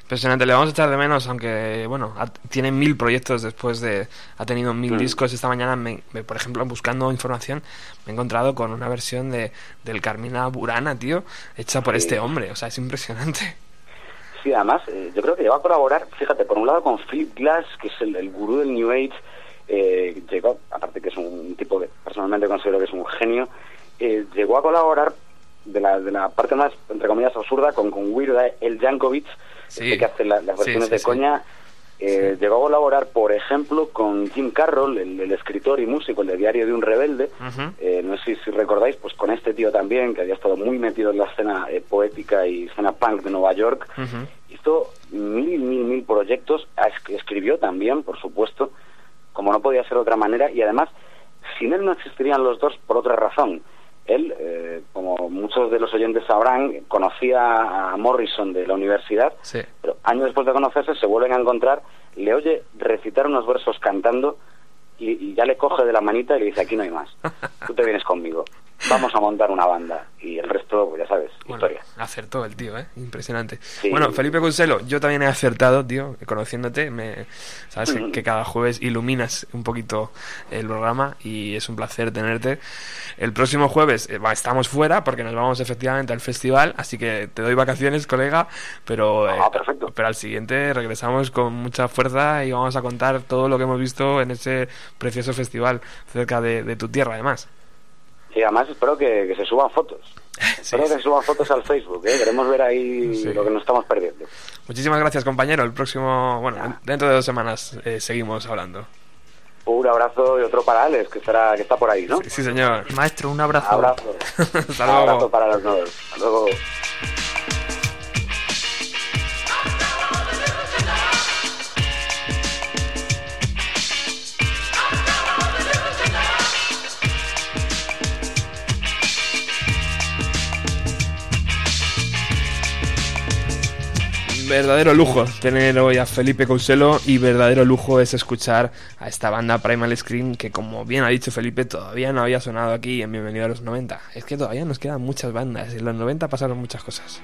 Impresionante, le vamos a echar de menos, aunque, bueno, ha- tiene mil proyectos después de. Ha tenido mil Mm. discos. Esta mañana, me- me- por ejemplo, buscando información, me he encontrado con una versión de del Carmina Burana, tío, hecha por Sí. este hombre. O sea, es impresionante. Sí, además, eh, yo creo que llegó a colaborar, fíjate, por un lado con Philip Glass, que es el, el gurú del New Age, eh, llegó, aparte que es un tipo que personalmente considero que es un genio, eh, llegó a colaborar de la, de la parte más, entre comillas, absurda con, con Weird El Jankovic, Sí. este que hace la- las versiones sí, de sí. coña. Eh, Llegó a colaborar, por ejemplo, con Jim Carroll, el, el escritor y músico, el de Diario de un Rebelde. Ujú. Eh, no sé si, recordáis, pues con este tío también, que había estado muy metido en la escena eh, poética y escena punk de Nueva York. Ujú. Hizo mil, mil, mil proyectos, es- escribió también, por supuesto, como no podía ser de otra manera, y además, sin él no existirían los dos por otra razón. Él, eh, como muchos de los oyentes sabrán, conocía a Morrison de la universidad, Sí. pero años después de conocerse se vuelven a encontrar, le oye recitar unos versos cantando y, y ya le coge de la manita y le dice, aquí no hay más, tú te vienes conmigo. Vamos a montar una banda. Y el resto, pues ya sabes, Bueno, historia. acertó el tío, ¿eh? Impresionante. Sí. Bueno, Felipe Conselo, yo también he acertado, tío, conociéndote. Me, sabes que, cada jueves iluminas un poquito el programa y es un placer tenerte. El próximo jueves eh, estamos fuera porque nos vamos efectivamente al festival, así que te doy vacaciones, colega, pero, eh, Ah, perfecto. pero al siguiente regresamos con mucha fuerza y vamos a contar todo lo que hemos visto en ese precioso festival cerca de, de tu tierra, además. Y además espero que, que se suban fotos. espero que se suban fotos al Facebook, ¿eh? Queremos ver ahí Sí. lo que nos estamos perdiendo. Muchísimas gracias, compañero. El próximo, bueno, dentro de dos semanas eh, seguimos hablando. Un abrazo y otro para Alex, que estará que está por ahí, ¿no? Sí, sí, señor. Maestro, un abrazo. Abrazo. Hasta luego. Abrazo para los nuevos. Hasta luego. Verdadero lujo tener hoy a Felipe Couselo y verdadero lujo es escuchar a esta banda Primal Scream que como bien ha dicho Felipe todavía no había sonado aquí en Bienvenido a los 90. Es que todavía nos quedan muchas bandas, en los 90 pasaron muchas cosas.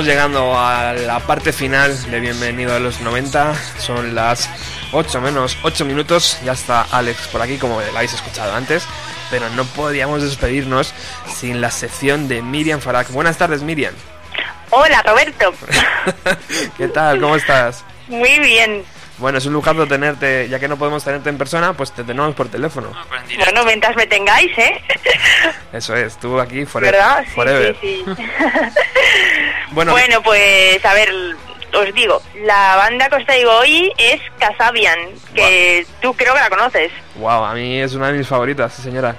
Estamos llegando a la parte final de Bienvenido a los 90. Son las 8 menos 8 minutos. Ya está Alex por aquí, como lo habéis escuchado antes. Pero no podíamos despedirnos sin la sección de Miriam Farag. Buenas tardes, Miriam. Hola, Roberto. ¿Qué tal? ¿Cómo estás? Muy bien. Bueno, es un lujazo tenerte, ya que no podemos tenerte en persona, pues te tenemos por teléfono. Bueno, mientras me tengáis, ¿eh? Eso es, tú aquí forever. ¿Verdad? Sí, forever. sí, sí. Bueno, Bueno, pues a ver, os digo, la banda que os traigo hoy es Casabian, que tú creo que la conoces. wow, a mí es una de mis favoritas, señora.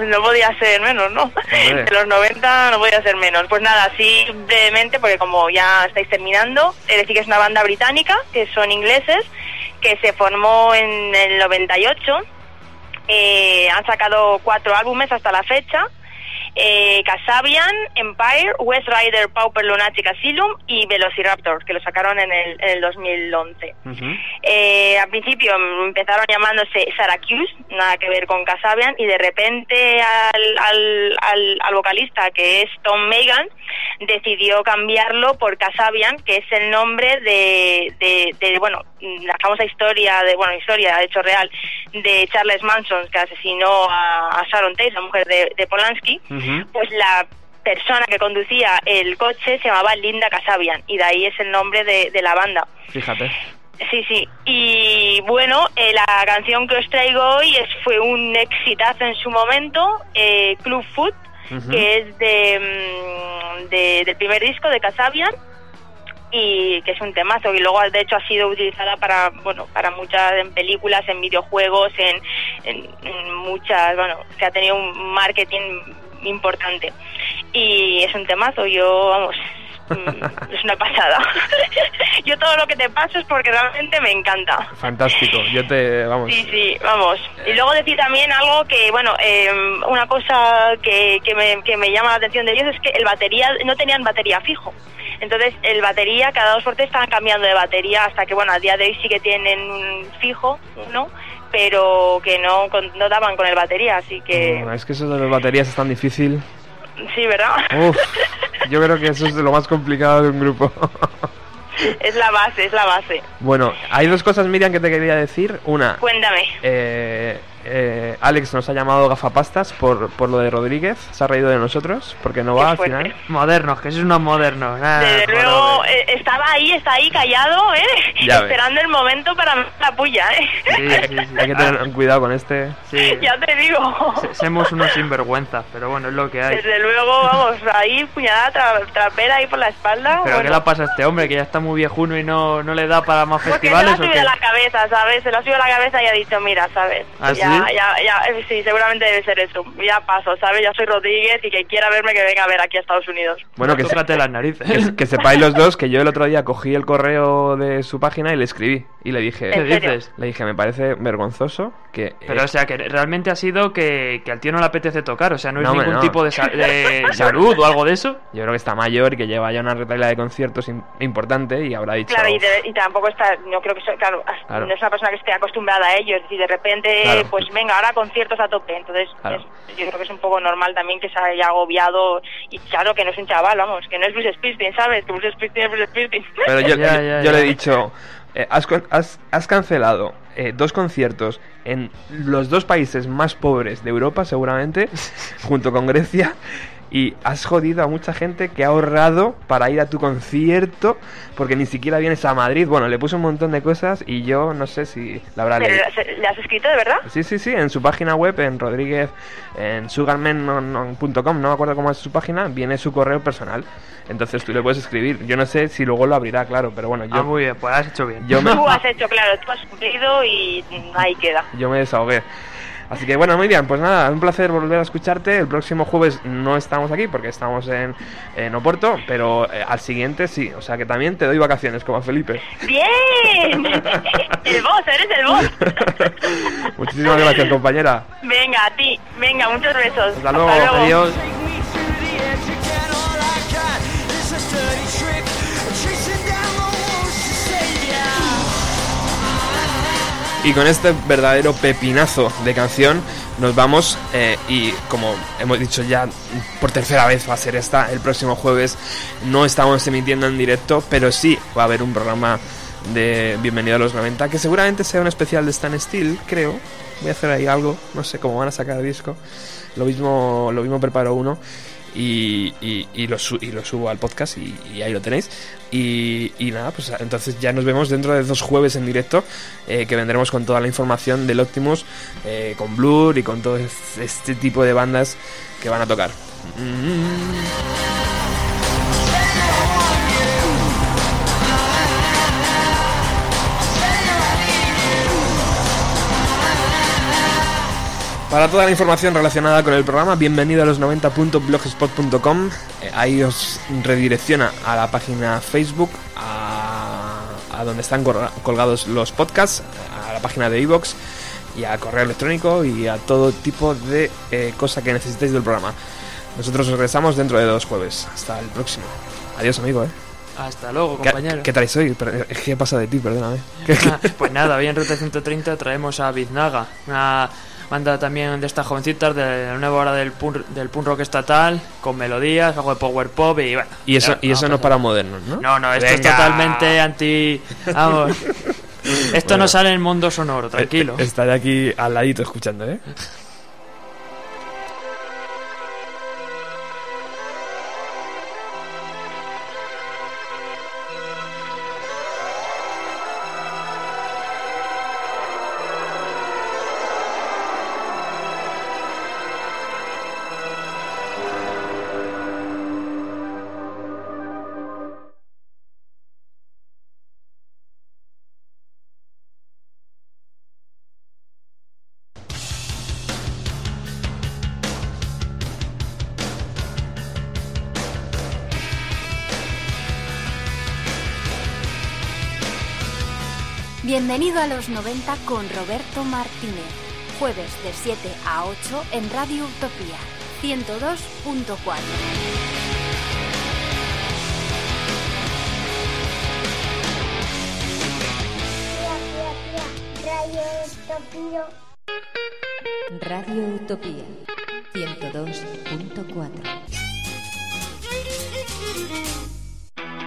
No podía ser menos, ¿no? Hombre. De los 90 no podía ser menos. Pues nada, así brevemente, porque como ya estáis terminando, de decir que es una banda británica, que son ingleses, que se formó en el 98. Eh, han sacado cuatro álbumes hasta la fecha. Eh, Casabian, Empire, West Rider, Pauper Lunatic Asylum y Velociraptor, que lo sacaron en el, en el 2011. Ujú. Eh, al principio empezaron llamándose Syracuse, nada que ver con Casabian, y de repente al, al, al, al vocalista, que es Tom Megan, decidió cambiarlo por Casabian, que es el nombre de, de, de, bueno, la famosa historia, de bueno, historia, de hecho real, de Charles Manson, que asesinó a, a Sharon Tate, la mujer de, de Polanski, Pues la persona que conducía el coche se llamaba Linda Casabian, y de ahí es el nombre de, de la banda. Fíjate. Sí, sí. Y bueno, eh, la canción que os traigo hoy es, fue un exitazo en su momento, eh, Club Food, Ujú. que es de, mm, de- del primer disco de Casabian y que es un temazo y luego de hecho ha sido utilizada para bueno para muchas en películas en videojuegos en, en- en muchas bueno que ha tenido un marketing importante y es un temazo yo vamos mm, es una pasada yo todo lo que te paso es porque realmente me encanta Fantástico. Yo te, vamos. Sí, sí, vamos. Y luego decir también algo que, bueno, eh, una cosa que, que, me, que me llama la atención de ellos es que el batería no tenían batería fijo. Entonces, el batería, cada dos por tres estaban cambiando de batería hasta que, bueno, a día de hoy sí que tienen un fijo, ¿no? Pero que no, con- no daban con el batería, así que No, es que eso de las baterías es tan difícil. sí, ¿verdad? Uf, yo creo que eso es de lo más complicado de un grupo. es la base, es la base. bueno, hay dos cosas, Miriam, que te quería decir. Una, Cuéntame. eh, eh, Alex nos ha llamado gafapastas por, por lo de Rodríguez. Se ha reído de nosotros porque no va al final. Modernos, que sois unos modernos. Ah, Desde joder. luego eh, estaba ahí, está ahí callado, ¿eh? Ya ves. esperando el momento para la puya, ¿eh? Sí, sí, sí. Hay que tener cuidado con este. Sí. ya te digo. Se- Somos unos sinvergüenzas, pero bueno, es lo que hay. Desde luego, vamos, ahí puñalada tra- trapera ahí por la espalda. ¿Pero bueno. qué le pasa a este hombre que ya está muy viejuno y no, no le da para más Porque se lo ha festivales subido la cabeza, ¿sabes? Se lo ha subido a la cabeza y ha dicho, mira, ¿sabes? ¿Ah, ya, sí? ya, ya, eh, sí, seguramente debe ser eso. Ya paso, ¿sabes? Ya soy Rodríguez y que quiera verme que venga a ver aquí a Estados Unidos. Bueno, que, se- las narices. que, que sepáis los dos que yo el otro día cogí el correo de su página y le escribí. Y le dije, ¿Qué dices? le dije, me parece vergonzoso que... Pero eh, o sea, que realmente ha sido que, que al tío no le apetece tocar, o sea, no es No, ningún no. tipo de, sa- de salud o algo de eso. Yo creo que está mayor y que lleva ya una retaila de conciertos im- importante y habrá dicho... Claro, y, de- y tampoco está, no creo que sea, claro, Claro. no es una persona que esté acostumbrada a ello, es decir, de repente, Claro. pues venga, ahora conciertos a tope, entonces Claro. es- yo creo que es un poco normal también que se haya agobiado y claro, que no es un chaval, vamos, que no es Bruce Springsteen, ¿sabes? Que Bruce Springsteen es Bruce Springsteen. Pero yo, Ya, yo- ya, le he dicho, eh, has, con- has- has cancelado eh, dos conciertos en los dos países más pobres de Europa, seguramente, junto con Grecia, y has jodido a mucha gente que ha ahorrado para ir a tu concierto porque ni siquiera vienes a Madrid. Bueno, le puse un montón de cosas y yo no sé si la habrá Pero, leído. ¿se- ¿Le has escrito de verdad? Sí, sí, sí, en su página web, en Rodríguez, en sugarman.com, no me acuerdo cómo es su página, viene su correo personal. Entonces tú le puedes escribir. Yo no sé si luego lo abrirá, claro, pero bueno, yo, Ah, muy bien, pues has hecho bien. yo, me, Tú has hecho, claro, tú has cumplido y ahí queda. yo me desahogué. Así que bueno, Miriam, pues nada, un placer volver a escucharte. El próximo jueves no estamos aquí porque estamos en, en Oporto, pero eh, al siguiente sí. O sea que también te doy vacaciones, como a Felipe. ¡Bien! el boss, eres el boss. Muchísimas gracias, compañera. Venga, a ti. Venga, muchos besos. Hasta luego, adiós. Y con este verdadero pepinazo de canción nos vamos eh, y como hemos dicho ya por tercera vez va a ser esta, el próximo jueves no estamos emitiendo en directo, pero sí va a haber un programa de Bienvenido a los 90 que seguramente sea un especial de Stan Steel, creo. Voy a hacer ahí algo, no sé cómo van a sacar el disco. Lo mismo, lo mismo preparo uno y, y- y lo, y lo subo al podcast y, ahí lo tenéis. Y, nada, pues entonces ya nos vemos dentro de dos jueves en directo eh, que vendremos con toda la información del Optimus, eh, con Blur y con todo es- este tipo de bandas que van a tocar. Mm. Para toda la información relacionada con el programa, bienvenido a los 90.blogspot.com. Eh, ahí os redirecciona a la página Facebook, a, a donde están colgados los podcasts, a la página de iVoox y a correo electrónico y a todo tipo de eh, cosa que necesitéis del programa. Nosotros regresamos dentro de dos jueves. Hasta el próximo. Adiós, amigo. ¿eh? Hasta luego, ¿Qué, compañero. ¿Qué traes hoy? Que ¿qué pasa de ti? Perdóname. pues nada, hoy en Ruta 130 traemos a Biznaga, una banda también de estas jovencitas de la nueva hora del punk, del punk rock estatal, con melodías, algo de power pop y bueno. Y eso, y eso no a- para modernos, ¿no? No, no, esto es totalmente anti... Vamos. Esto Bueno. no sale en el mundo sonoro, tranquilo. Eh, Estaré aquí al ladito escuchando, ¿eh? Bienvenido a los 90 con Roberto Martínez. Jueves de 7 a 8 en Radio Utopía 102.4. Tía, tía, tía, Radio Utopía. Radio Utopía 102.4